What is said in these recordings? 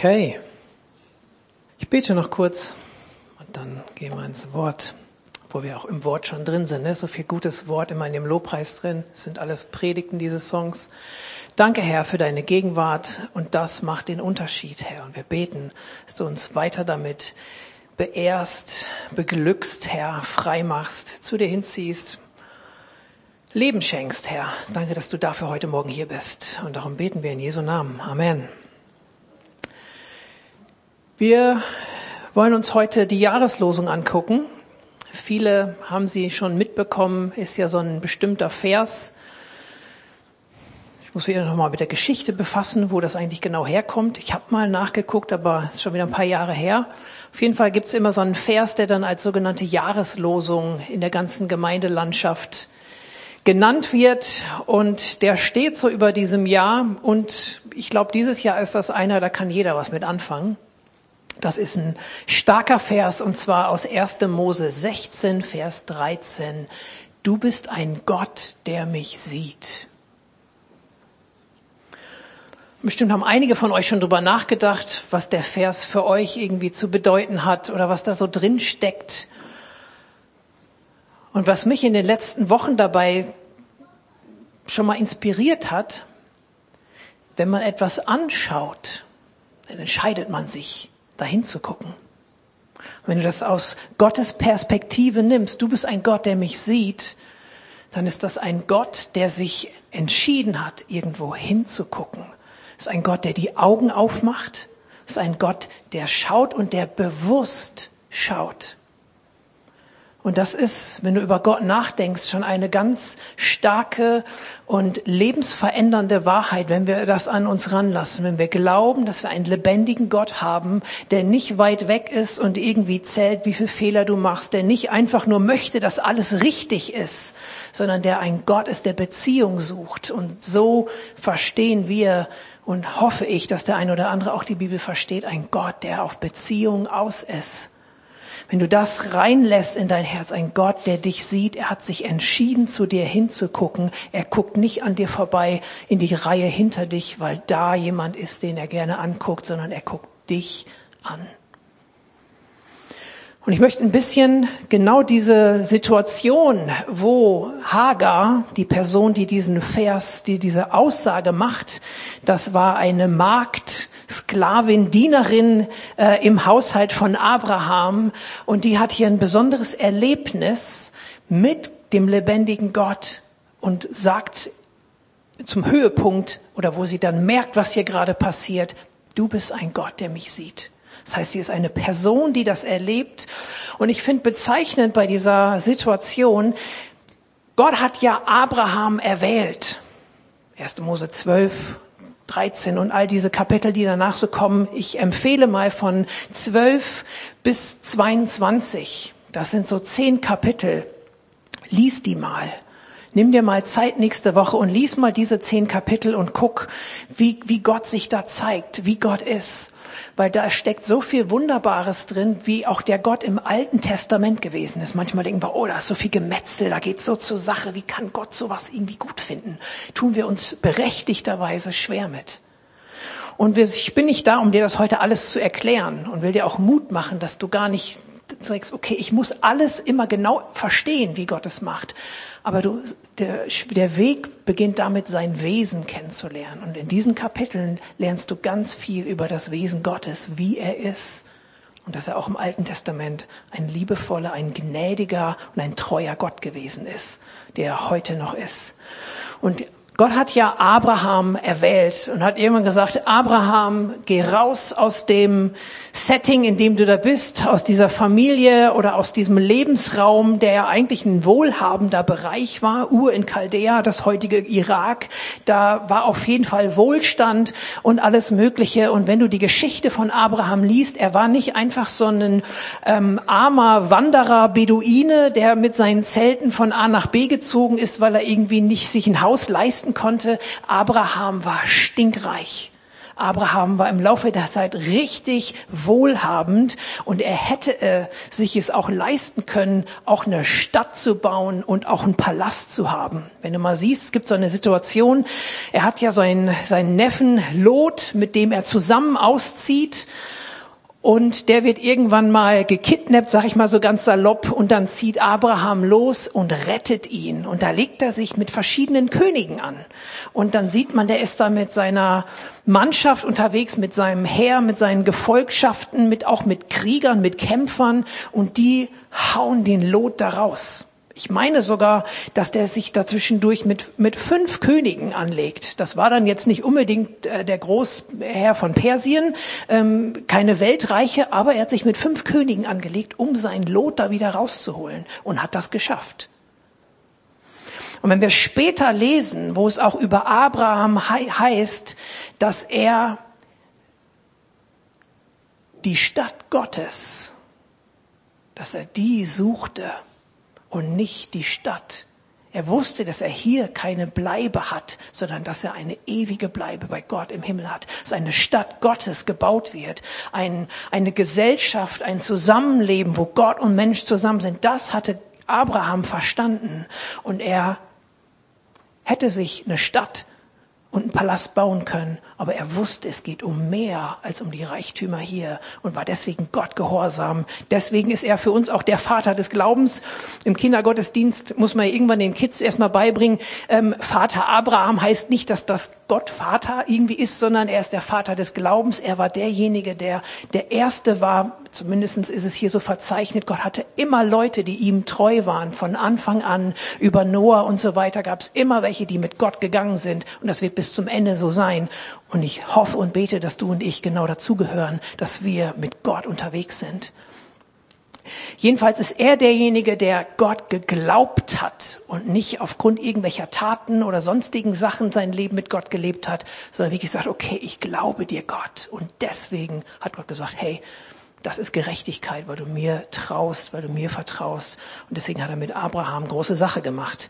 Okay. Ich bete noch kurz und dann gehen wir ins Wort, wo wir auch im Wort schon drin sind. Ne? So viel gutes Wort immer in dem Lobpreis drin. Das sind alles Predigten, diese Songs. Danke, Herr, für deine Gegenwart und das macht den Unterschied, Herr. Und wir beten, dass du uns weiter damit beehrst, beglückst, Herr, frei machst, zu dir hinziehst. Leben schenkst, Herr. Danke, dass du dafür heute Morgen hier bist. Und darum beten wir in Jesu Namen. Amen. Wir wollen uns heute die Jahreslosung angucken. Viele haben sie schon mitbekommen, ist ja so ein bestimmter Vers. Ich muss mich noch mal mit der Geschichte befassen, wo das eigentlich genau herkommt. Ich habe mal nachgeguckt, aber es ist schon wieder ein paar Jahre her. Auf jeden Fall gibt es immer so einen Vers, der dann als sogenannte Jahreslosung in der ganzen Gemeindelandschaft genannt wird und der steht so über diesem Jahr und ich glaube, dieses Jahr ist das einer, da kann jeder was mit anfangen. Das ist ein starker Vers und zwar aus 1. Mose 16, Vers 13. Du bist ein Gott, der mich sieht. Bestimmt haben einige von euch schon drüber nachgedacht, was der Vers für euch irgendwie zu bedeuten hat oder was da so drin steckt. Und was mich in den letzten Wochen dabei schon mal inspiriert hat, wenn man etwas anschaut, dann entscheidet man sich dahin zu gucken. wenn du das aus Gottes Perspektive nimmst, du bist ein Gott, der mich sieht, dann ist das ein Gott, der sich entschieden hat, irgendwo hinzugucken. Ist ein Gott, der die Augen aufmacht. Ist ein Gott, der schaut und der bewusst schaut. Und das ist, wenn du über Gott nachdenkst, schon eine ganz starke und lebensverändernde Wahrheit, wenn wir das an uns ranlassen, wenn wir glauben, dass wir einen lebendigen Gott haben, der nicht weit weg ist und irgendwie zählt, wie viele Fehler du machst, der nicht einfach nur möchte, dass alles richtig ist, sondern der ein Gott ist, der Beziehung sucht. Und so verstehen wir und hoffe ich, dass der eine oder andere auch die Bibel versteht, ein Gott, der auf Beziehung aus ist. Wenn du das reinlässt in dein Herz, ein Gott, der dich sieht, er hat sich entschieden, zu dir hinzugucken. Er guckt nicht an dir vorbei in die Reihe hinter dich, weil da jemand ist, den er gerne anguckt, sondern er guckt dich an. Und ich möchte ein bisschen genau diese Situation, wo Hagar, die Person, die diesen Vers, die diese Aussage macht, das war eine Magd, Sklavin, Dienerin äh, im Haushalt von Abraham und die hat hier ein besonderes Erlebnis mit dem lebendigen Gott und sagt zum Höhepunkt oder wo sie dann merkt, was hier gerade passiert, du bist ein Gott, der mich sieht. Das heißt, sie ist eine Person, die das erlebt. Und ich finde bezeichnend bei dieser Situation, Gott hat ja Abraham erwählt. 1. Mose 12, 13 und all diese Kapitel, die danach so kommen. Ich empfehle mal von 12 bis 22. Das sind so zehn Kapitel. Lies die mal. Nimm dir mal Zeit nächste Woche und lies mal diese zehn Kapitel und guck, wie, wie Gott sich da zeigt, wie Gott ist weil da steckt so viel Wunderbares drin, wie auch der Gott im Alten Testament gewesen ist. Manchmal denken wir, oh, da ist so viel Gemetzel, da geht's so zur Sache, wie kann Gott sowas irgendwie gut finden? Tun wir uns berechtigterweise schwer mit. Und ich bin nicht da, um dir das heute alles zu erklären und will dir auch Mut machen, dass du gar nicht sagst, okay, ich muss alles immer genau verstehen, wie Gott es macht. Aber du, der, der Weg beginnt damit, sein Wesen kennenzulernen. Und in diesen Kapiteln lernst du ganz viel über das Wesen Gottes, wie er ist. Und dass er auch im Alten Testament ein liebevoller, ein gnädiger und ein treuer Gott gewesen ist, der er heute noch ist. Und Gott hat ja Abraham erwählt und hat irgendwann gesagt, Abraham, geh raus aus dem Setting, in dem du da bist, aus dieser Familie oder aus diesem Lebensraum, der ja eigentlich ein wohlhabender Bereich war, Ur in Chaldea, das heutige Irak. Da war auf jeden Fall Wohlstand und alles Mögliche. Und wenn du die Geschichte von Abraham liest, er war nicht einfach so ein ähm, armer Wanderer, Beduine, der mit seinen Zelten von A nach B gezogen ist, weil er irgendwie nicht sich ein Haus leisten konnte. Abraham war stinkreich. Abraham war im Laufe der Zeit richtig wohlhabend und er hätte äh, sich es auch leisten können, auch eine Stadt zu bauen und auch einen Palast zu haben. Wenn du mal siehst, es gibt so eine Situation, er hat ja seinen, seinen Neffen Lot, mit dem er zusammen auszieht und der wird irgendwann mal gekidnappt, sag ich mal so ganz salopp, und dann zieht Abraham los und rettet ihn. Und da legt er sich mit verschiedenen Königen an. Und dann sieht man, der ist da mit seiner Mannschaft unterwegs, mit seinem Heer, mit seinen Gefolgschaften, mit auch mit Kriegern, mit Kämpfern, und die hauen den Lot da raus. Ich meine sogar, dass der sich dazwischendurch mit, mit fünf Königen anlegt. Das war dann jetzt nicht unbedingt äh, der Großherr von Persien, ähm, keine Weltreiche, aber er hat sich mit fünf Königen angelegt, um sein Lot da wieder rauszuholen und hat das geschafft. Und wenn wir später lesen, wo es auch über Abraham he heißt, dass er die Stadt Gottes, dass er die suchte, und nicht die Stadt. Er wusste, dass er hier keine Bleibe hat, sondern dass er eine ewige Bleibe bei Gott im Himmel hat, dass eine Stadt Gottes gebaut wird, ein, eine Gesellschaft, ein Zusammenleben, wo Gott und Mensch zusammen sind. Das hatte Abraham verstanden und er hätte sich eine Stadt und einen Palast bauen können, aber er wusste, es geht um mehr als um die Reichtümer hier und war deswegen Gott gehorsam. Deswegen ist er für uns auch der Vater des Glaubens. Im Kindergottesdienst muss man irgendwann den Kids erstmal beibringen, ähm, Vater Abraham heißt nicht, dass das Gott Vater irgendwie ist, sondern er ist der Vater des Glaubens. Er war derjenige, der der Erste war, zumindestens ist es hier so verzeichnet, Gott hatte immer Leute, die ihm treu waren. Von Anfang an über Noah und so weiter gab es immer welche, die mit Gott gegangen sind. Und das wird bis zum Ende so sein. Und ich hoffe und bete, dass du und ich genau dazugehören, dass wir mit Gott unterwegs sind. Jedenfalls ist er derjenige, der Gott geglaubt hat und nicht aufgrund irgendwelcher Taten oder sonstigen Sachen sein Leben mit Gott gelebt hat, sondern wie gesagt, okay, ich glaube dir Gott. Und deswegen hat Gott gesagt, hey, das ist Gerechtigkeit, weil du mir traust, weil du mir vertraust. Und deswegen hat er mit Abraham große Sache gemacht.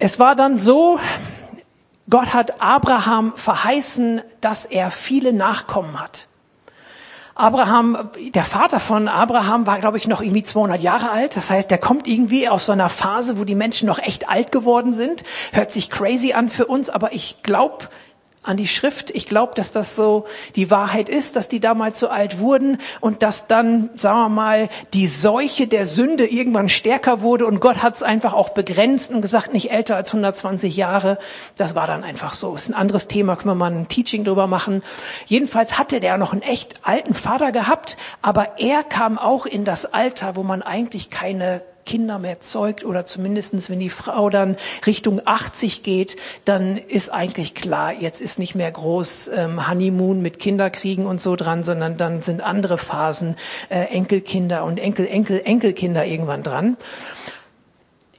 Es war dann so, Gott hat Abraham verheißen, dass er viele Nachkommen hat. Abraham, der Vater von Abraham war, glaube ich, noch irgendwie 200 Jahre alt. Das heißt, der kommt irgendwie aus so einer Phase, wo die Menschen noch echt alt geworden sind. Hört sich crazy an für uns, aber ich glaube, an die Schrift. Ich glaube, dass das so die Wahrheit ist, dass die damals so alt wurden und dass dann, sagen wir mal, die Seuche der Sünde irgendwann stärker wurde und Gott hat es einfach auch begrenzt und gesagt, nicht älter als 120 Jahre. Das war dann einfach so. Ist ein anderes Thema, können wir mal ein Teaching drüber machen. Jedenfalls hatte der noch einen echt alten Vater gehabt, aber er kam auch in das Alter, wo man eigentlich keine Kinder mehr zeugt oder zumindestens wenn die Frau dann Richtung 80 geht, dann ist eigentlich klar, jetzt ist nicht mehr groß ähm, Honeymoon mit Kinderkriegen und so dran, sondern dann sind andere Phasen, äh, Enkelkinder und Enkel, Enkel, Enkelkinder irgendwann dran.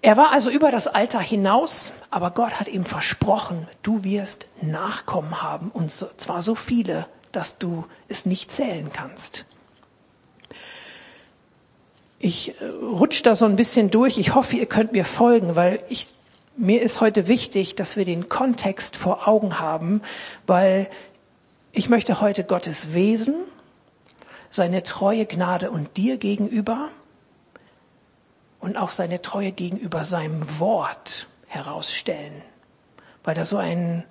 Er war also über das Alter hinaus, aber Gott hat ihm versprochen, du wirst Nachkommen haben und zwar so viele, dass du es nicht zählen kannst. Ich äh, rutsche da so ein bisschen durch. Ich hoffe, ihr könnt mir folgen, weil ich, mir ist heute wichtig, dass wir den Kontext vor Augen haben, weil ich möchte heute Gottes Wesen, seine treue Gnade und dir gegenüber und auch seine Treue gegenüber seinem Wort herausstellen. Weil das so ein,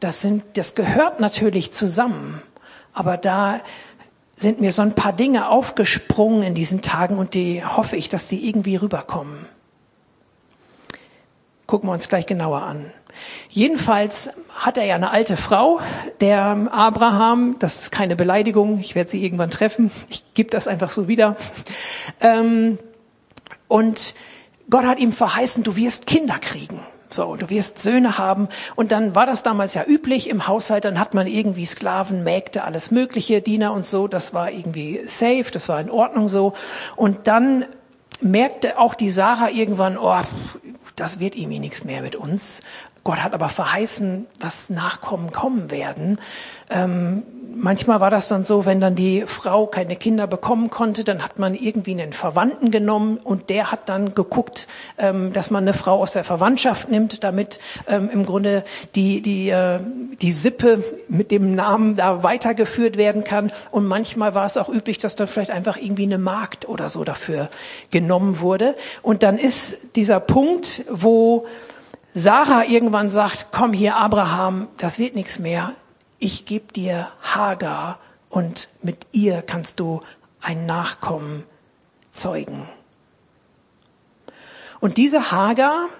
das sind, das gehört natürlich zusammen. Aber da sind mir so ein paar Dinge aufgesprungen in diesen Tagen und die hoffe ich, dass die irgendwie rüberkommen. Gucken wir uns gleich genauer an. Jedenfalls hat er ja eine alte Frau, der Abraham, das ist keine Beleidigung, ich werde sie irgendwann treffen, ich gebe das einfach so wieder. Ähm, und Gott hat ihm verheißen, du wirst Kinder kriegen. So, du wirst Söhne haben. Und dann war das damals ja üblich im Haushalt, dann hat man irgendwie Sklaven, Mägde, alles Mögliche, Diener und so. Das war irgendwie safe, das war in Ordnung so. Und dann merkte auch die Sarah irgendwann, oh, das wird irgendwie nichts mehr mit uns. Gott hat aber verheißen, dass Nachkommen kommen werden. Ähm, manchmal war das dann so, wenn dann die Frau keine Kinder bekommen konnte, dann hat man irgendwie einen Verwandten genommen und der hat dann geguckt, ähm, dass man eine Frau aus der Verwandtschaft nimmt, damit ähm, im Grunde die, die, äh, die Sippe mit dem Namen da weitergeführt werden kann. Und manchmal war es auch üblich, dass dann vielleicht einfach irgendwie eine Magd oder so dafür genommen wurde. Und dann ist dieser Punkt, wo Sarah irgendwann sagt, komm hier Abraham, das wird nichts mehr. Ich gebe dir Hagar und mit ihr kannst du ein Nachkommen zeugen. Und diese Hagar,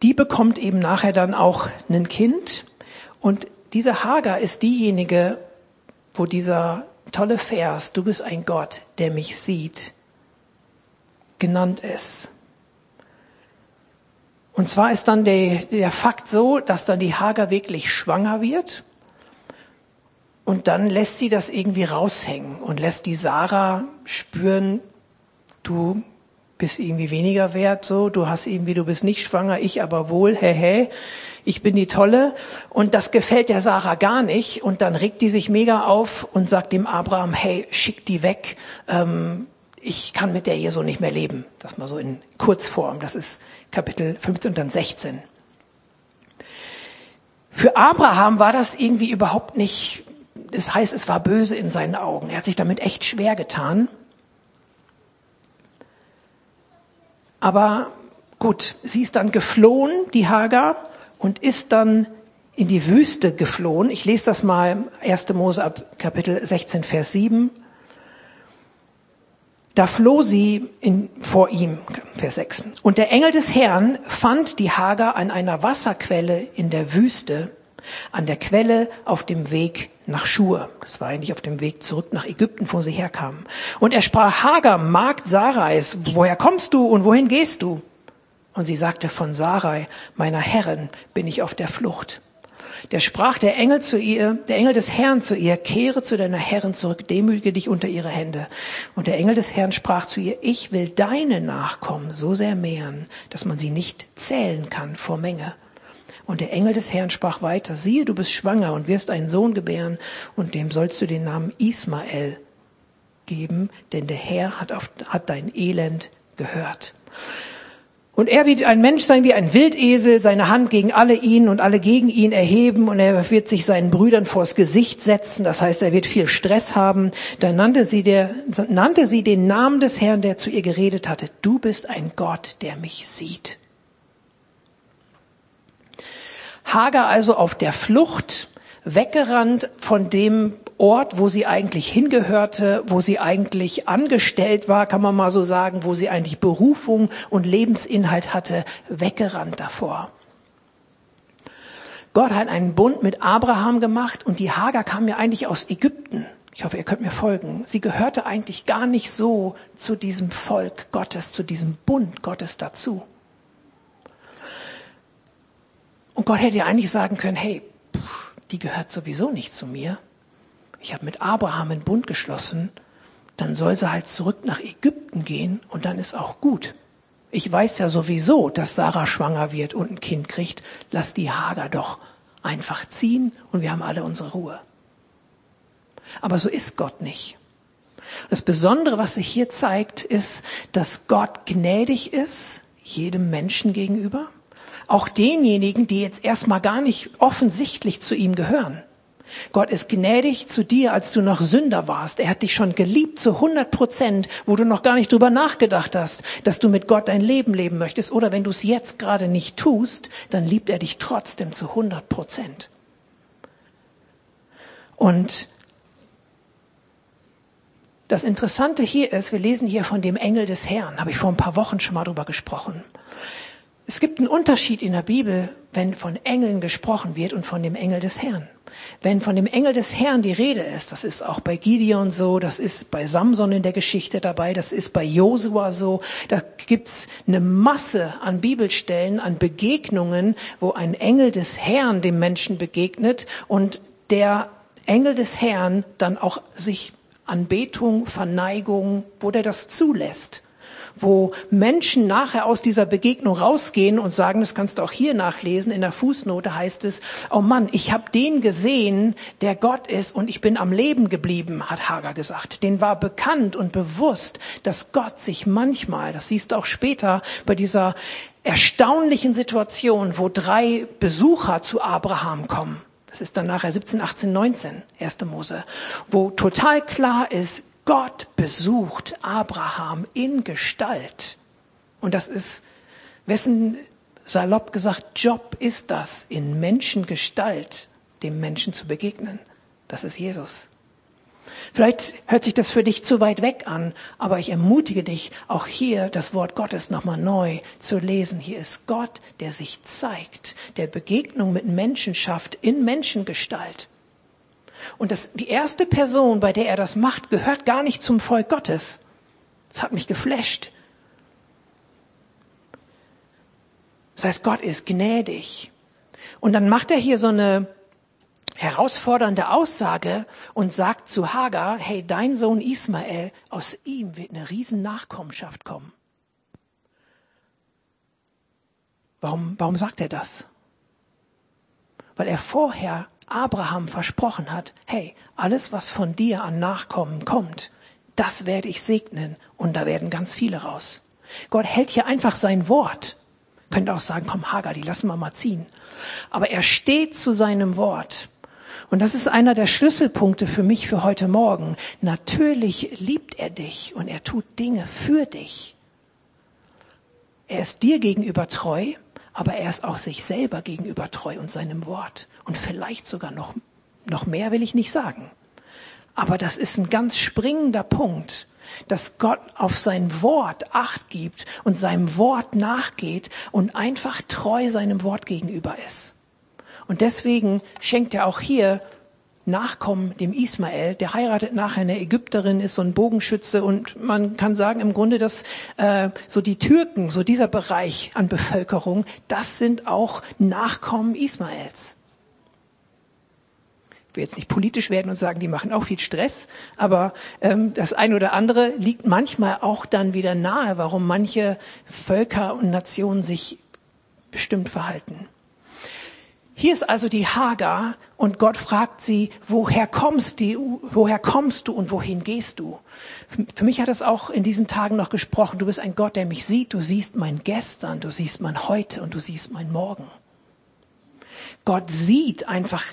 die bekommt eben nachher dann auch ein Kind. Und diese Hagar ist diejenige, wo dieser tolle Vers, du bist ein Gott, der mich sieht, genannt ist. Und zwar ist dann der, der Fakt so, dass dann die Hager wirklich schwanger wird. Und dann lässt sie das irgendwie raushängen und lässt die Sarah spüren, du bist irgendwie weniger wert, so, du hast irgendwie, du bist nicht schwanger, ich aber wohl, hey, hey, ich bin die Tolle. Und das gefällt der Sarah gar nicht. Und dann regt die sich mega auf und sagt dem Abraham, hey, schick die weg, ähm, ich kann mit der hier so nicht mehr leben. Das mal so in Kurzform. Das ist Kapitel 15 und dann 16. Für Abraham war das irgendwie überhaupt nicht, das heißt, es war böse in seinen Augen. Er hat sich damit echt schwer getan. Aber gut, sie ist dann geflohen, die Hagar, und ist dann in die Wüste geflohen. Ich lese das mal 1. Mose ab Kapitel 16, Vers 7. Da floh sie in, vor ihm, Vers 6. Und der Engel des Herrn fand die Hagar an einer Wasserquelle in der Wüste, an der Quelle auf dem Weg nach Schur. Das war eigentlich auf dem Weg zurück nach Ägypten, wo sie herkamen. Und er sprach, Hagar, Magd Sarais, woher kommst du und wohin gehst du? Und sie sagte, von Sarai, meiner Herrin, bin ich auf der Flucht. Der sprach der Engel zu ihr, der Engel des Herrn zu ihr, kehre zu deiner Herrin zurück, demütige dich unter ihre Hände. Und der Engel des Herrn sprach zu ihr, ich will deine Nachkommen so sehr mehren, dass man sie nicht zählen kann vor Menge. Und der Engel des Herrn sprach weiter, siehe, du bist schwanger und wirst einen Sohn gebären, und dem sollst du den Namen Ismael geben, denn der Herr hat, auf, hat dein Elend gehört. Und er wird ein Mensch sein wie ein Wildesel, seine Hand gegen alle ihn und alle gegen ihn erheben und er wird sich seinen Brüdern vors Gesicht setzen. Das heißt, er wird viel Stress haben. Da nannte sie, der, nannte sie den Namen des Herrn, der zu ihr geredet hatte. Du bist ein Gott, der mich sieht. Hagar also auf der Flucht, weggerannt von dem Ort, wo sie eigentlich hingehörte, wo sie eigentlich angestellt war, kann man mal so sagen, wo sie eigentlich Berufung und Lebensinhalt hatte, weggerannt davor. Gott hat einen Bund mit Abraham gemacht und die Hagar kam ja eigentlich aus Ägypten. Ich hoffe, ihr könnt mir folgen. Sie gehörte eigentlich gar nicht so zu diesem Volk Gottes, zu diesem Bund Gottes dazu. Und Gott hätte ja eigentlich sagen können, hey, die gehört sowieso nicht zu mir ich habe mit Abraham einen Bund geschlossen, dann soll sie halt zurück nach Ägypten gehen und dann ist auch gut. Ich weiß ja sowieso, dass Sarah schwanger wird und ein Kind kriegt. Lass die Hager doch einfach ziehen und wir haben alle unsere Ruhe. Aber so ist Gott nicht. Das Besondere, was sich hier zeigt, ist, dass Gott gnädig ist, jedem Menschen gegenüber, auch denjenigen, die jetzt erstmal gar nicht offensichtlich zu ihm gehören. Gott ist gnädig zu dir, als du noch Sünder warst. Er hat dich schon geliebt zu 100 Prozent, wo du noch gar nicht drüber nachgedacht hast, dass du mit Gott dein Leben leben möchtest. Oder wenn du es jetzt gerade nicht tust, dann liebt er dich trotzdem zu 100 Prozent. Und das Interessante hier ist, wir lesen hier von dem Engel des Herrn, habe ich vor ein paar Wochen schon mal drüber gesprochen. Es gibt einen Unterschied in der Bibel, wenn von Engeln gesprochen wird und von dem Engel des Herrn. Wenn von dem Engel des Herrn die Rede ist, das ist auch bei Gideon so, das ist bei Samson in der Geschichte dabei, das ist bei Josua so, da gibt's eine Masse an Bibelstellen, an Begegnungen, wo ein Engel des Herrn dem Menschen begegnet und der Engel des Herrn dann auch sich Anbetung, Verneigung, wo der das zulässt. Wo Menschen nachher aus dieser Begegnung rausgehen und sagen, das kannst du auch hier nachlesen, in der Fußnote heißt es, oh Mann, ich habe den gesehen, der Gott ist und ich bin am Leben geblieben, hat Hagar gesagt. Den war bekannt und bewusst, dass Gott sich manchmal, das siehst du auch später bei dieser erstaunlichen Situation, wo drei Besucher zu Abraham kommen. Das ist dann nachher 17, 18, 19, 1. Mose, wo total klar ist, Gott besucht Abraham in Gestalt. Und das ist, wessen salopp gesagt Job ist das, in Menschengestalt dem Menschen zu begegnen? Das ist Jesus. Vielleicht hört sich das für dich zu weit weg an, aber ich ermutige dich, auch hier das Wort Gottes nochmal neu zu lesen. Hier ist Gott, der sich zeigt, der Begegnung mit Menschen schafft in Menschengestalt. Und das, die erste Person, bei der er das macht, gehört gar nicht zum Volk Gottes. Das hat mich geflasht. Das heißt, Gott ist gnädig. Und dann macht er hier so eine herausfordernde Aussage und sagt zu Hagar, hey, dein Sohn Ismael, aus ihm wird eine riesen Nachkommenschaft kommen. Warum, warum sagt er das? Weil er vorher Abraham versprochen hat, hey, alles, was von dir an Nachkommen kommt, das werde ich segnen und da werden ganz viele raus. Gott hält hier einfach sein Wort. Könnte auch sagen, komm Hagar, die lassen wir mal ziehen. Aber er steht zu seinem Wort. Und das ist einer der Schlüsselpunkte für mich für heute Morgen. Natürlich liebt er dich und er tut Dinge für dich. Er ist dir gegenüber treu, aber er ist auch sich selber gegenüber treu und seinem Wort. Und vielleicht sogar noch, noch mehr will ich nicht sagen. Aber das ist ein ganz springender Punkt, dass Gott auf sein Wort Acht gibt und seinem Wort nachgeht und einfach treu seinem Wort gegenüber ist. Und deswegen schenkt er auch hier Nachkommen dem Ismael, der heiratet nachher eine Ägypterin, ist so ein Bogenschütze und man kann sagen im Grunde, dass äh, so die Türken, so dieser Bereich an Bevölkerung, das sind auch Nachkommen Ismaels. Ich will jetzt nicht politisch werden und sagen, die machen auch viel Stress, aber ähm, das eine oder andere liegt manchmal auch dann wieder nahe, warum manche Völker und Nationen sich bestimmt verhalten. Hier ist also die Hagar und Gott fragt sie, woher kommst du, woher kommst du und wohin gehst du? Für mich hat es auch in diesen Tagen noch gesprochen, du bist ein Gott, der mich sieht, du siehst mein Gestern, du siehst mein Heute und du siehst mein Morgen. Gott sieht einfach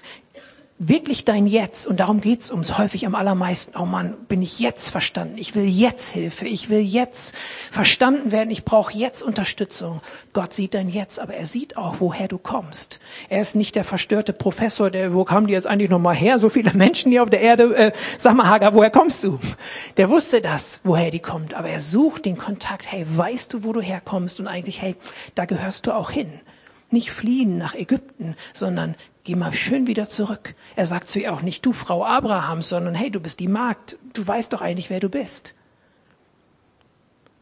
wirklich dein Jetzt, und darum geht's ums häufig am allermeisten, oh Mann, bin ich jetzt verstanden, ich will jetzt Hilfe, ich will jetzt verstanden werden, ich brauche jetzt Unterstützung. Gott sieht dein Jetzt, aber er sieht auch, woher du kommst. Er ist nicht der verstörte Professor, der, wo kamen die jetzt eigentlich nochmal her, so viele Menschen hier auf der Erde, äh, sag mal Hagar, woher kommst du? Der wusste das, woher die kommt, aber er sucht den Kontakt, hey, weißt du, wo du herkommst und eigentlich, hey, da gehörst du auch hin. Nicht fliehen nach Ägypten, sondern geh mal schön wieder zurück. Er sagt zu ihr auch nicht, du Frau Abrahams, sondern hey, du bist die Magd, du weißt doch eigentlich, wer du bist.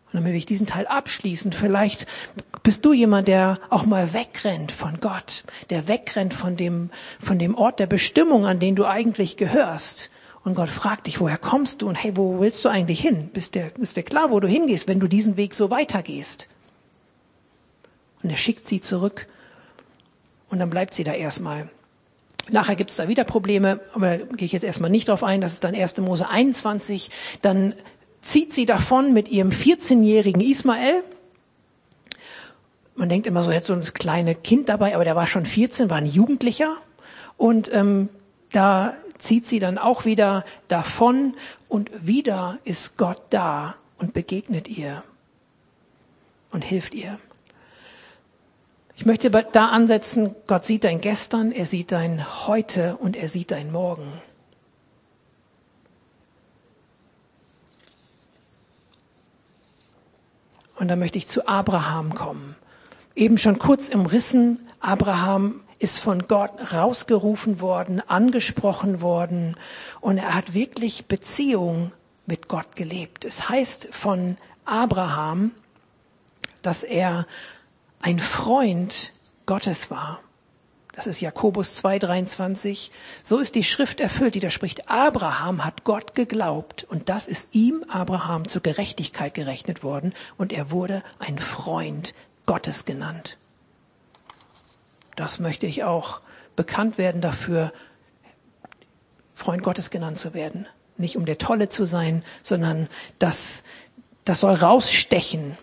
Und dann will ich diesen Teil abschließen. Vielleicht bist du jemand, der auch mal wegrennt von Gott, der wegrennt von dem, von dem Ort der Bestimmung, an den du eigentlich gehörst. Und Gott fragt dich, woher kommst du und hey, wo willst du eigentlich hin? Bist dir, ist dir klar, wo du hingehst, wenn du diesen Weg so weitergehst? Und er schickt sie zurück und dann bleibt sie da erstmal. Nachher gibt's da wieder Probleme, aber da gehe ich jetzt erstmal nicht drauf ein. Das ist dann 1. Mose 21. Dann zieht sie davon mit ihrem 14-jährigen Ismael. Man denkt immer so, jetzt so ein kleines Kind dabei, aber der war schon 14, war ein Jugendlicher. Und ähm, da zieht sie dann auch wieder davon und wieder ist Gott da und begegnet ihr und hilft ihr. Ich möchte da ansetzen, Gott sieht dein Gestern, er sieht dein Heute und er sieht dein Morgen. Und da möchte ich zu Abraham kommen. Eben schon kurz im Rissen, Abraham ist von Gott rausgerufen worden, angesprochen worden und er hat wirklich Beziehung mit Gott gelebt. Es heißt von Abraham, dass er ein Freund Gottes war. das ist Jakobus 2,23, so ist die Schrift erfüllt, die da spricht, Abraham hat Gott geglaubt und das ist ihm, Abraham, zur Gerechtigkeit gerechnet worden und er wurde ein Freund Gottes genannt. Das möchte ich auch bekannt werden dafür, Freund Gottes genannt zu werden. Nicht um der Tolle zu sein, sondern das, das soll rausstechen.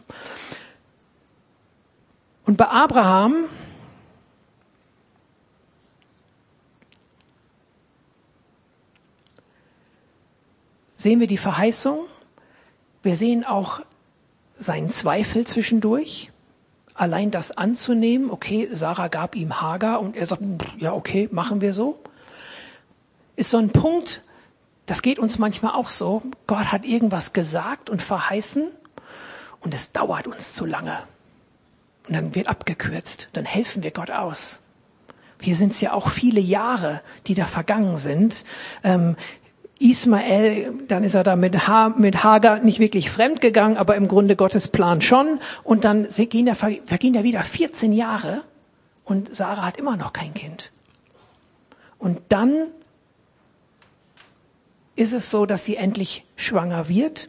Und bei Abraham sehen wir die Verheißung. Wir sehen auch seinen Zweifel zwischendurch. Allein das anzunehmen, okay, Sarah gab ihm Hagar und er sagt, ja, okay, machen wir so. Ist so ein Punkt, das geht uns manchmal auch so. Gott hat irgendwas gesagt und verheißen und es dauert uns zu lange. Und dann wird abgekürzt, dann helfen wir Gott aus. Hier sind es ja auch viele Jahre, die da vergangen sind. Ähm, Ismael, dann ist er da mit, ha mit Hagar nicht wirklich fremd gegangen, aber im Grunde Gottes Plan schon. Und dann vergehen ja, vergehen ja wieder 14 Jahre und Sarah hat immer noch kein Kind. Und dann ist es so, dass sie endlich schwanger wird.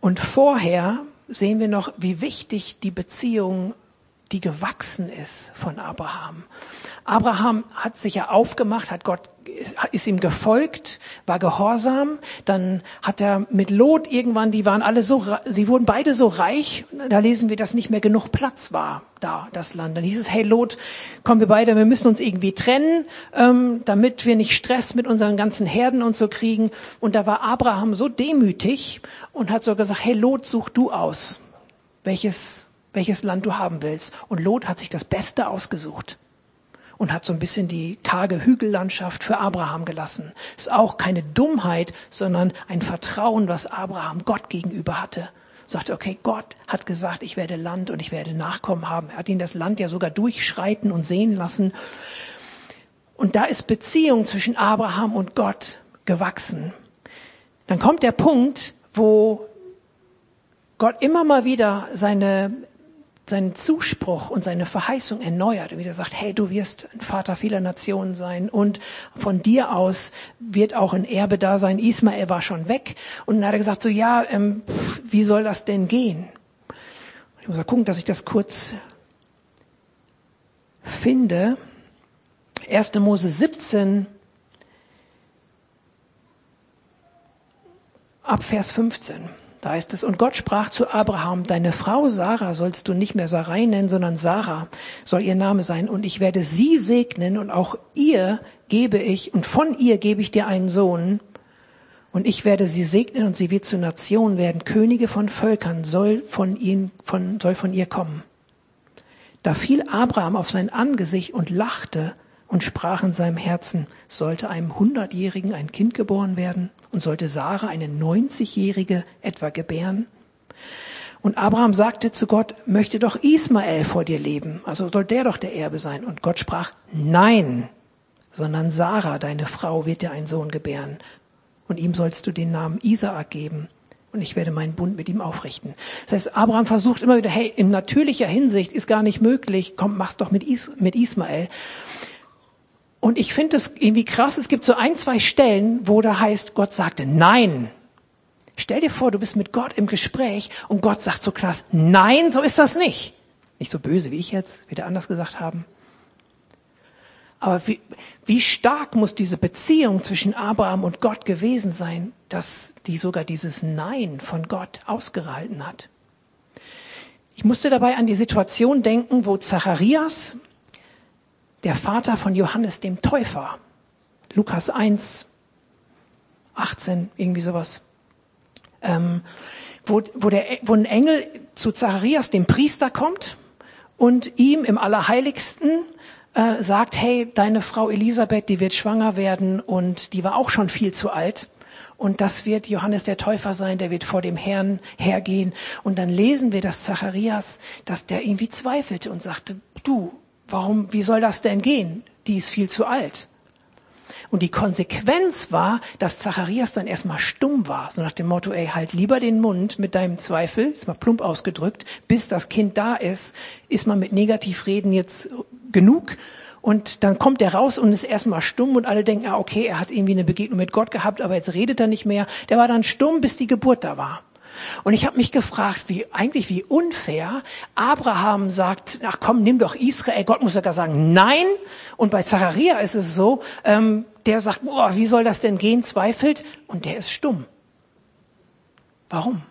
Und vorher sehen wir noch, wie wichtig die Beziehung, die gewachsen ist von Abraham. Abraham hat sich ja aufgemacht, hat Gott, ist ihm gefolgt, war gehorsam. Dann hat er mit Lot irgendwann, die waren alle so, sie wurden beide so reich. Da lesen wir, dass nicht mehr genug Platz war da, das Land. Dann hieß es, hey Lot, kommen wir beide, wir müssen uns irgendwie trennen, ähm, damit wir nicht Stress mit unseren ganzen Herden und so kriegen. Und da war Abraham so demütig und hat so gesagt, hey Lot, such du aus, welches, welches Land du haben willst. Und Lot hat sich das Beste ausgesucht und hat so ein bisschen die karge Hügellandschaft für Abraham gelassen. Ist auch keine Dummheit, sondern ein Vertrauen, was Abraham Gott gegenüber hatte. Sagte, okay, Gott hat gesagt, ich werde Land und ich werde Nachkommen haben. Er hat ihn das Land ja sogar durchschreiten und sehen lassen. Und da ist Beziehung zwischen Abraham und Gott gewachsen. Dann kommt der Punkt, wo Gott immer mal wieder seine seinen Zuspruch und seine Verheißung erneuert und wieder sagt, hey, du wirst ein Vater vieler Nationen sein und von dir aus wird auch ein Erbe da sein. Ismael war schon weg und dann hat er gesagt, so ja, ähm, wie soll das denn gehen? Ich muss mal gucken, dass ich das kurz finde. 1. Mose 17 ab Vers 15. Da heißt es, und Gott sprach zu Abraham, deine Frau Sarah sollst du nicht mehr Sarai nennen, sondern Sarah soll ihr Name sein. Und ich werde sie segnen und auch ihr gebe ich, und von ihr gebe ich dir einen Sohn. Und ich werde sie segnen und sie wird zu Nationen werden. Könige von Völkern soll von, ihn, von, soll von ihr kommen. Da fiel Abraham auf sein Angesicht und lachte und sprach in seinem Herzen, sollte einem Hundertjährigen ein Kind geboren werden und sollte Sarah eine Neunzigjährige etwa gebären? Und Abraham sagte zu Gott, möchte doch Ismael vor dir leben, also soll der doch der Erbe sein. Und Gott sprach, nein, sondern Sarah, deine Frau, wird dir einen Sohn gebären. Und ihm sollst du den Namen Isaak geben. Und ich werde meinen Bund mit ihm aufrichten. Das heißt, Abraham versucht immer wieder, hey, in natürlicher Hinsicht ist gar nicht möglich, komm, mach's doch mit, Is mit Ismael. Und ich finde es irgendwie krass, es gibt so ein, zwei Stellen, wo da heißt, Gott sagte Nein. Stell dir vor, du bist mit Gott im Gespräch und Gott sagt so krass, nein, so ist das nicht. Nicht so böse wie ich jetzt, wieder anders gesagt haben. Aber wie, wie stark muss diese Beziehung zwischen Abraham und Gott gewesen sein, dass die sogar dieses Nein von Gott ausgehalten hat? Ich musste dabei an die Situation denken, wo Zacharias der Vater von Johannes dem Täufer. Lukas 1, 18, irgendwie sowas. Ähm, wo, wo, der, wo ein Engel zu Zacharias, dem Priester, kommt und ihm im Allerheiligsten äh, sagt, hey, deine Frau Elisabeth, die wird schwanger werden und die war auch schon viel zu alt. Und das wird Johannes der Täufer sein, der wird vor dem Herrn hergehen. Und dann lesen wir, dass Zacharias, dass der irgendwie zweifelte und sagte, du, Warum, wie soll das denn gehen? Die ist viel zu alt. Und die Konsequenz war, dass Zacharias dann erstmal stumm war. So nach dem Motto, ey, halt lieber den Mund mit deinem Zweifel, ist mal plump ausgedrückt, bis das Kind da ist, ist man mit Negativreden jetzt genug. Und dann kommt er raus und ist erstmal stumm und alle denken, ah, okay, er hat irgendwie eine Begegnung mit Gott gehabt, aber jetzt redet er nicht mehr. Der war dann stumm, bis die Geburt da war. Und ich habe mich gefragt, wie eigentlich wie unfair Abraham sagt, ach komm, nimm doch Israel. Gott muss sogar sagen, nein. Und bei Zacharia ist es so, ähm, der sagt, boah, wie soll das denn gehen, zweifelt, und der ist stumm. Warum?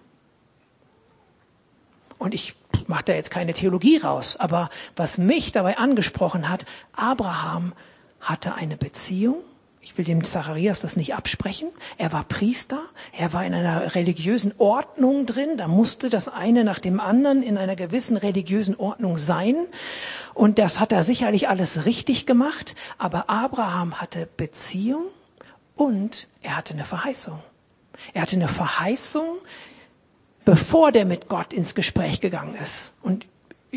Und ich mache da jetzt keine Theologie raus, aber was mich dabei angesprochen hat, Abraham hatte eine Beziehung ich will dem Zacharias das nicht absprechen. Er war Priester, er war in einer religiösen Ordnung drin, da musste das eine nach dem anderen in einer gewissen religiösen Ordnung sein. Und das hat er sicherlich alles richtig gemacht, aber Abraham hatte Beziehung und er hatte eine Verheißung. Er hatte eine Verheißung, bevor der mit Gott ins Gespräch gegangen ist. Und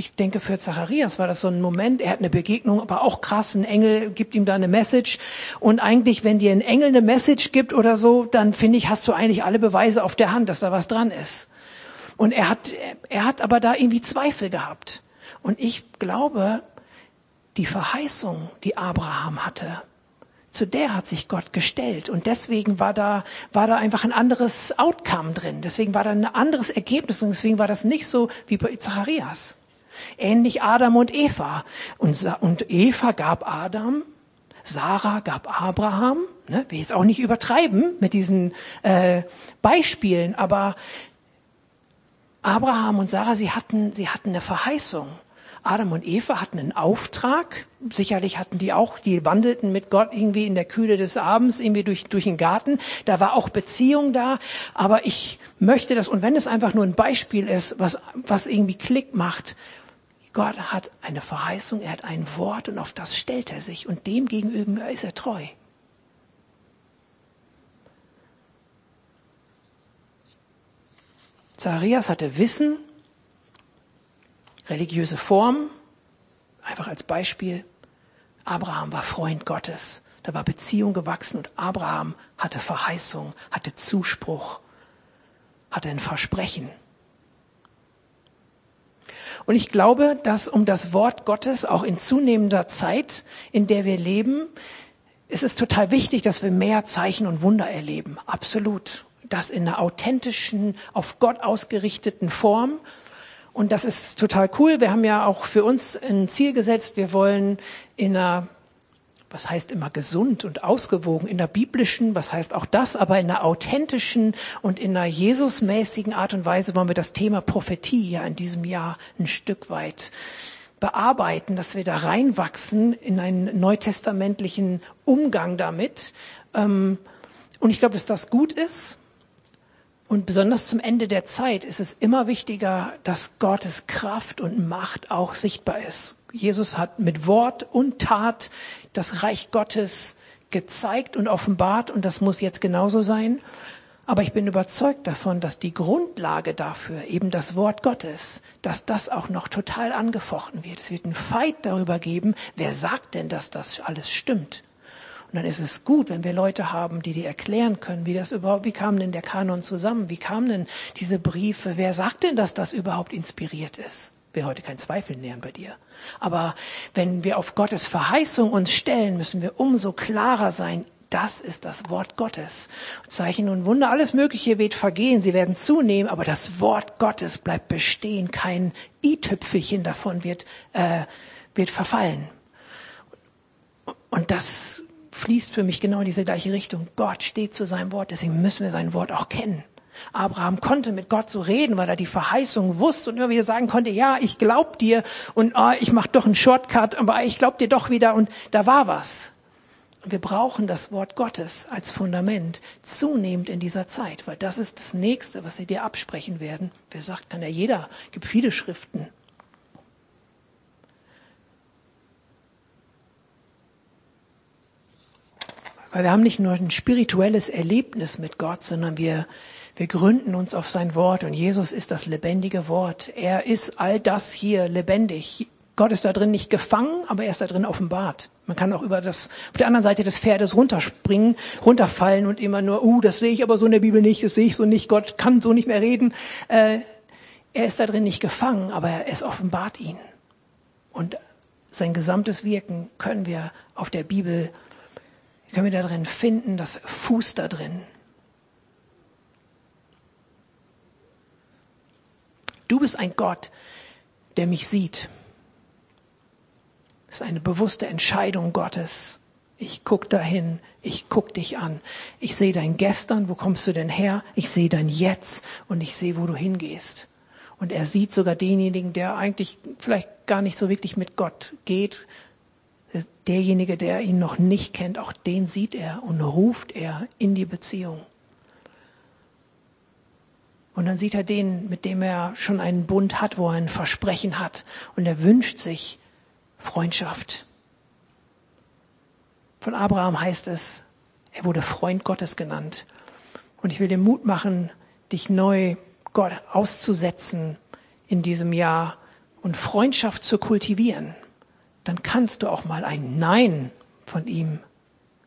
ich denke, für Zacharias war das so ein Moment, er hat eine Begegnung, aber auch krass, ein Engel gibt ihm da eine Message. Und eigentlich, wenn dir ein Engel eine Message gibt oder so, dann finde ich, hast du eigentlich alle Beweise auf der Hand, dass da was dran ist. Und er hat, er hat aber da irgendwie Zweifel gehabt. Und ich glaube, die Verheißung, die Abraham hatte, zu der hat sich Gott gestellt. Und deswegen war da, war da einfach ein anderes Outcome drin. Deswegen war da ein anderes Ergebnis. Und deswegen war das nicht so wie bei Zacharias. Ähnlich Adam und Eva. Und, und Eva gab Adam, Sarah gab Abraham. Ne? Wir jetzt auch nicht übertreiben mit diesen äh, Beispielen, aber Abraham und Sarah, sie hatten, sie hatten eine Verheißung. Adam und Eva hatten einen Auftrag. Sicherlich hatten die auch, die wandelten mit Gott irgendwie in der Kühle des Abends, irgendwie durch, durch den Garten. Da war auch Beziehung da. Aber ich möchte das, und wenn es einfach nur ein Beispiel ist, was, was irgendwie Klick macht, Gott hat eine Verheißung, er hat ein Wort und auf das stellt er sich und dem gegenüber ist er treu. Zacharias hatte Wissen, religiöse Form, einfach als Beispiel. Abraham war Freund Gottes, da war Beziehung gewachsen und Abraham hatte Verheißung, hatte Zuspruch, hatte ein Versprechen. Und ich glaube, dass um das Wort Gottes auch in zunehmender Zeit, in der wir leben, ist es total wichtig, dass wir mehr Zeichen und Wunder erleben. Absolut. Das in einer authentischen, auf Gott ausgerichteten Form. Und das ist total cool. Wir haben ja auch für uns ein Ziel gesetzt. Wir wollen in einer was heißt immer gesund und ausgewogen, in der biblischen, was heißt auch das, aber in einer authentischen und in einer Jesusmäßigen Art und Weise wollen wir das Thema Prophetie ja in diesem Jahr ein Stück weit bearbeiten, dass wir da reinwachsen in einen neutestamentlichen Umgang damit. Ähm, und ich glaube, dass das gut ist. Und besonders zum Ende der Zeit ist es immer wichtiger, dass Gottes Kraft und Macht auch sichtbar ist. Jesus hat mit Wort und Tat das Reich Gottes gezeigt und offenbart und das muss jetzt genauso sein. Aber ich bin überzeugt davon, dass die Grundlage dafür, eben das Wort Gottes, dass das auch noch total angefochten wird. Es wird einen Fight darüber geben, wer sagt denn, dass das alles stimmt. Und dann ist es gut, wenn wir Leute haben, die dir erklären können, wie das überhaupt, wie kam denn der Kanon zusammen? Wie kamen denn diese Briefe? Wer sagt denn, dass das überhaupt inspiriert ist? Will heute kein Zweifel nähern bei dir. Aber wenn wir auf Gottes Verheißung uns stellen, müssen wir umso klarer sein. Das ist das Wort Gottes. Zeichen und Wunder, alles Mögliche wird vergehen, sie werden zunehmen, aber das Wort Gottes bleibt bestehen. Kein i-Tüpfelchen davon wird, äh, wird verfallen. Und das fließt für mich genau in diese gleiche Richtung. Gott steht zu seinem Wort, deswegen müssen wir sein Wort auch kennen. Abraham konnte mit Gott so reden, weil er die Verheißung wusste und immer wieder sagen konnte, ja, ich glaub dir und oh, ich mach doch einen Shortcut, aber ich glaub dir doch wieder und da war was. Und wir brauchen das Wort Gottes als Fundament zunehmend in dieser Zeit, weil das ist das Nächste, was sie dir absprechen werden. Wer sagt, kann ja jeder, gibt viele Schriften. Weil wir haben nicht nur ein spirituelles Erlebnis mit Gott, sondern wir wir gründen uns auf sein Wort und Jesus ist das lebendige Wort. Er ist all das hier lebendig. Gott ist da drin nicht gefangen, aber er ist da drin offenbart. Man kann auch über das, auf der anderen Seite des Pferdes runterspringen, runterfallen und immer nur, uh, das sehe ich aber so in der Bibel nicht, das sehe ich so nicht, Gott kann so nicht mehr reden. Äh, er ist da drin nicht gefangen, aber es offenbart ihn. Und sein gesamtes Wirken können wir auf der Bibel, können wir da drin finden, das Fuß da drin. Du bist ein Gott, der mich sieht. Das ist eine bewusste Entscheidung Gottes. Ich guck dahin, ich guck dich an. Ich sehe dein Gestern, wo kommst du denn her? Ich sehe dein Jetzt und ich sehe, wo du hingehst. Und er sieht sogar denjenigen, der eigentlich vielleicht gar nicht so wirklich mit Gott geht. Derjenige, der ihn noch nicht kennt, auch den sieht er und ruft er in die Beziehung. Und dann sieht er den, mit dem er schon einen Bund hat, wo er ein Versprechen hat. Und er wünscht sich, Freundschaft. Von Abraham heißt es, er wurde Freund Gottes genannt. Und ich will dir Mut machen, dich neu Gott auszusetzen in diesem Jahr und Freundschaft zu kultivieren. Dann kannst du auch mal ein Nein von ihm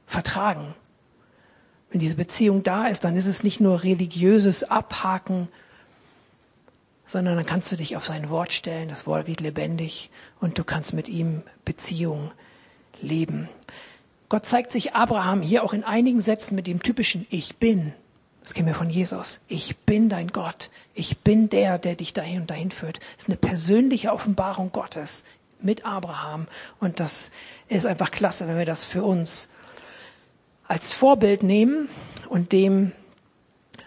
vertragen. Wenn diese Beziehung da ist, dann ist es nicht nur religiöses Abhaken, sondern dann kannst du dich auf sein Wort stellen, das Wort wird lebendig und du kannst mit ihm Beziehung leben. Gott zeigt sich Abraham hier auch in einigen Sätzen mit dem typischen Ich bin. Das kennen wir von Jesus. Ich bin dein Gott. Ich bin der, der dich dahin und dahin führt. Das ist eine persönliche Offenbarung Gottes mit Abraham. Und das ist einfach klasse, wenn wir das für uns als Vorbild nehmen und dem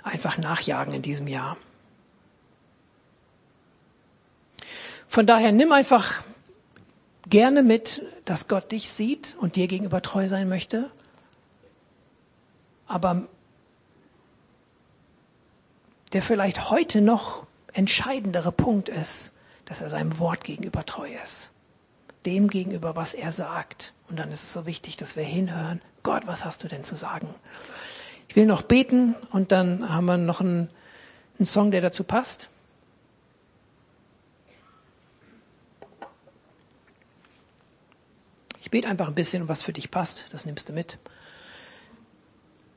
einfach nachjagen in diesem Jahr. Von daher nimm einfach gerne mit, dass Gott dich sieht und dir gegenüber treu sein möchte. Aber der vielleicht heute noch entscheidendere Punkt ist, dass er seinem Wort gegenüber treu ist. Dem gegenüber, was er sagt. Und dann ist es so wichtig, dass wir hinhören. Gott, was hast du denn zu sagen? Ich will noch beten und dann haben wir noch einen, einen Song, der dazu passt. Ich bete einfach ein bisschen, was für dich passt. Das nimmst du mit.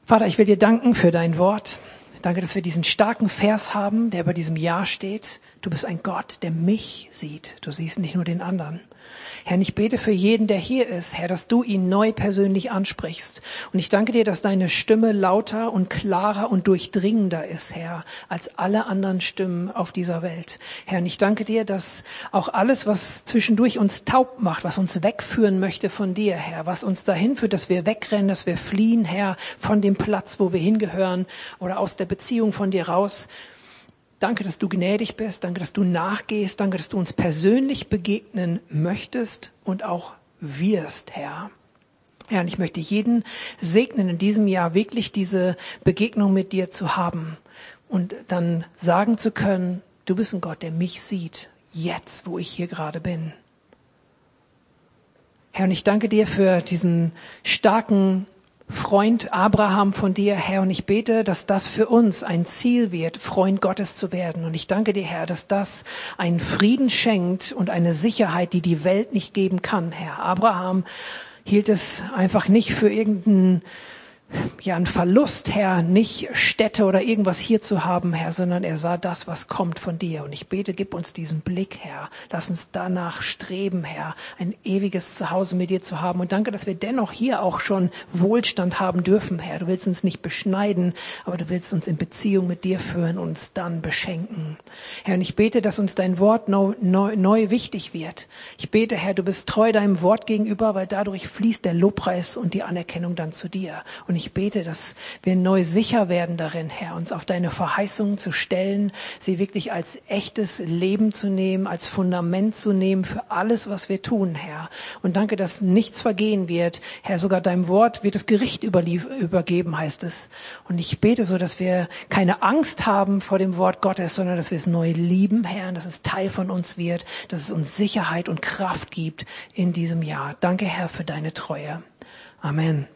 Vater, ich will dir danken für dein Wort. Danke, dass wir diesen starken Vers haben, der bei diesem Ja steht. Du bist ein Gott, der mich sieht. Du siehst nicht nur den anderen. Herr, ich bete für jeden, der hier ist, Herr, dass du ihn neu persönlich ansprichst. Und ich danke dir, dass deine Stimme lauter und klarer und durchdringender ist, Herr, als alle anderen Stimmen auf dieser Welt. Herr, und ich danke dir, dass auch alles, was zwischendurch uns taub macht, was uns wegführen möchte von dir, Herr, was uns dahin führt, dass wir wegrennen, dass wir fliehen, Herr, von dem Platz, wo wir hingehören oder aus der Beziehung von dir raus, Danke, dass du gnädig bist. Danke, dass du nachgehst. Danke, dass du uns persönlich begegnen möchtest und auch wirst, Herr. Herr, und ich möchte jeden segnen, in diesem Jahr wirklich diese Begegnung mit dir zu haben und dann sagen zu können, du bist ein Gott, der mich sieht, jetzt, wo ich hier gerade bin. Herr, und ich danke dir für diesen starken Freund Abraham von dir, Herr, und ich bete, dass das für uns ein Ziel wird, Freund Gottes zu werden. Und ich danke dir, Herr, dass das einen Frieden schenkt und eine Sicherheit, die die Welt nicht geben kann, Herr. Abraham hielt es einfach nicht für irgendeinen ja, ein Verlust, Herr, nicht Städte oder irgendwas hier zu haben, Herr, sondern er sah das, was kommt von dir. Und ich bete, gib uns diesen Blick, Herr. Lass uns danach streben, Herr, ein ewiges Zuhause mit dir zu haben. Und danke, dass wir dennoch hier auch schon Wohlstand haben dürfen, Herr. Du willst uns nicht beschneiden, aber du willst uns in Beziehung mit dir führen und uns dann beschenken. Herr, und ich bete, dass uns dein Wort neu, neu, neu wichtig wird. Ich bete, Herr, du bist treu deinem Wort gegenüber, weil dadurch fließt der Lobpreis und die Anerkennung dann zu dir. Und ich bete, dass wir neu sicher werden darin, Herr, uns auf deine Verheißungen zu stellen, sie wirklich als echtes Leben zu nehmen, als Fundament zu nehmen für alles, was wir tun, Herr. Und danke, dass nichts vergehen wird. Herr, sogar deinem Wort wird das Gericht übergeben, heißt es. Und ich bete so, dass wir keine Angst haben vor dem Wort Gottes, sondern dass wir es neu lieben, Herr, und dass es Teil von uns wird, dass es uns Sicherheit und Kraft gibt in diesem Jahr. Danke, Herr, für deine Treue. Amen.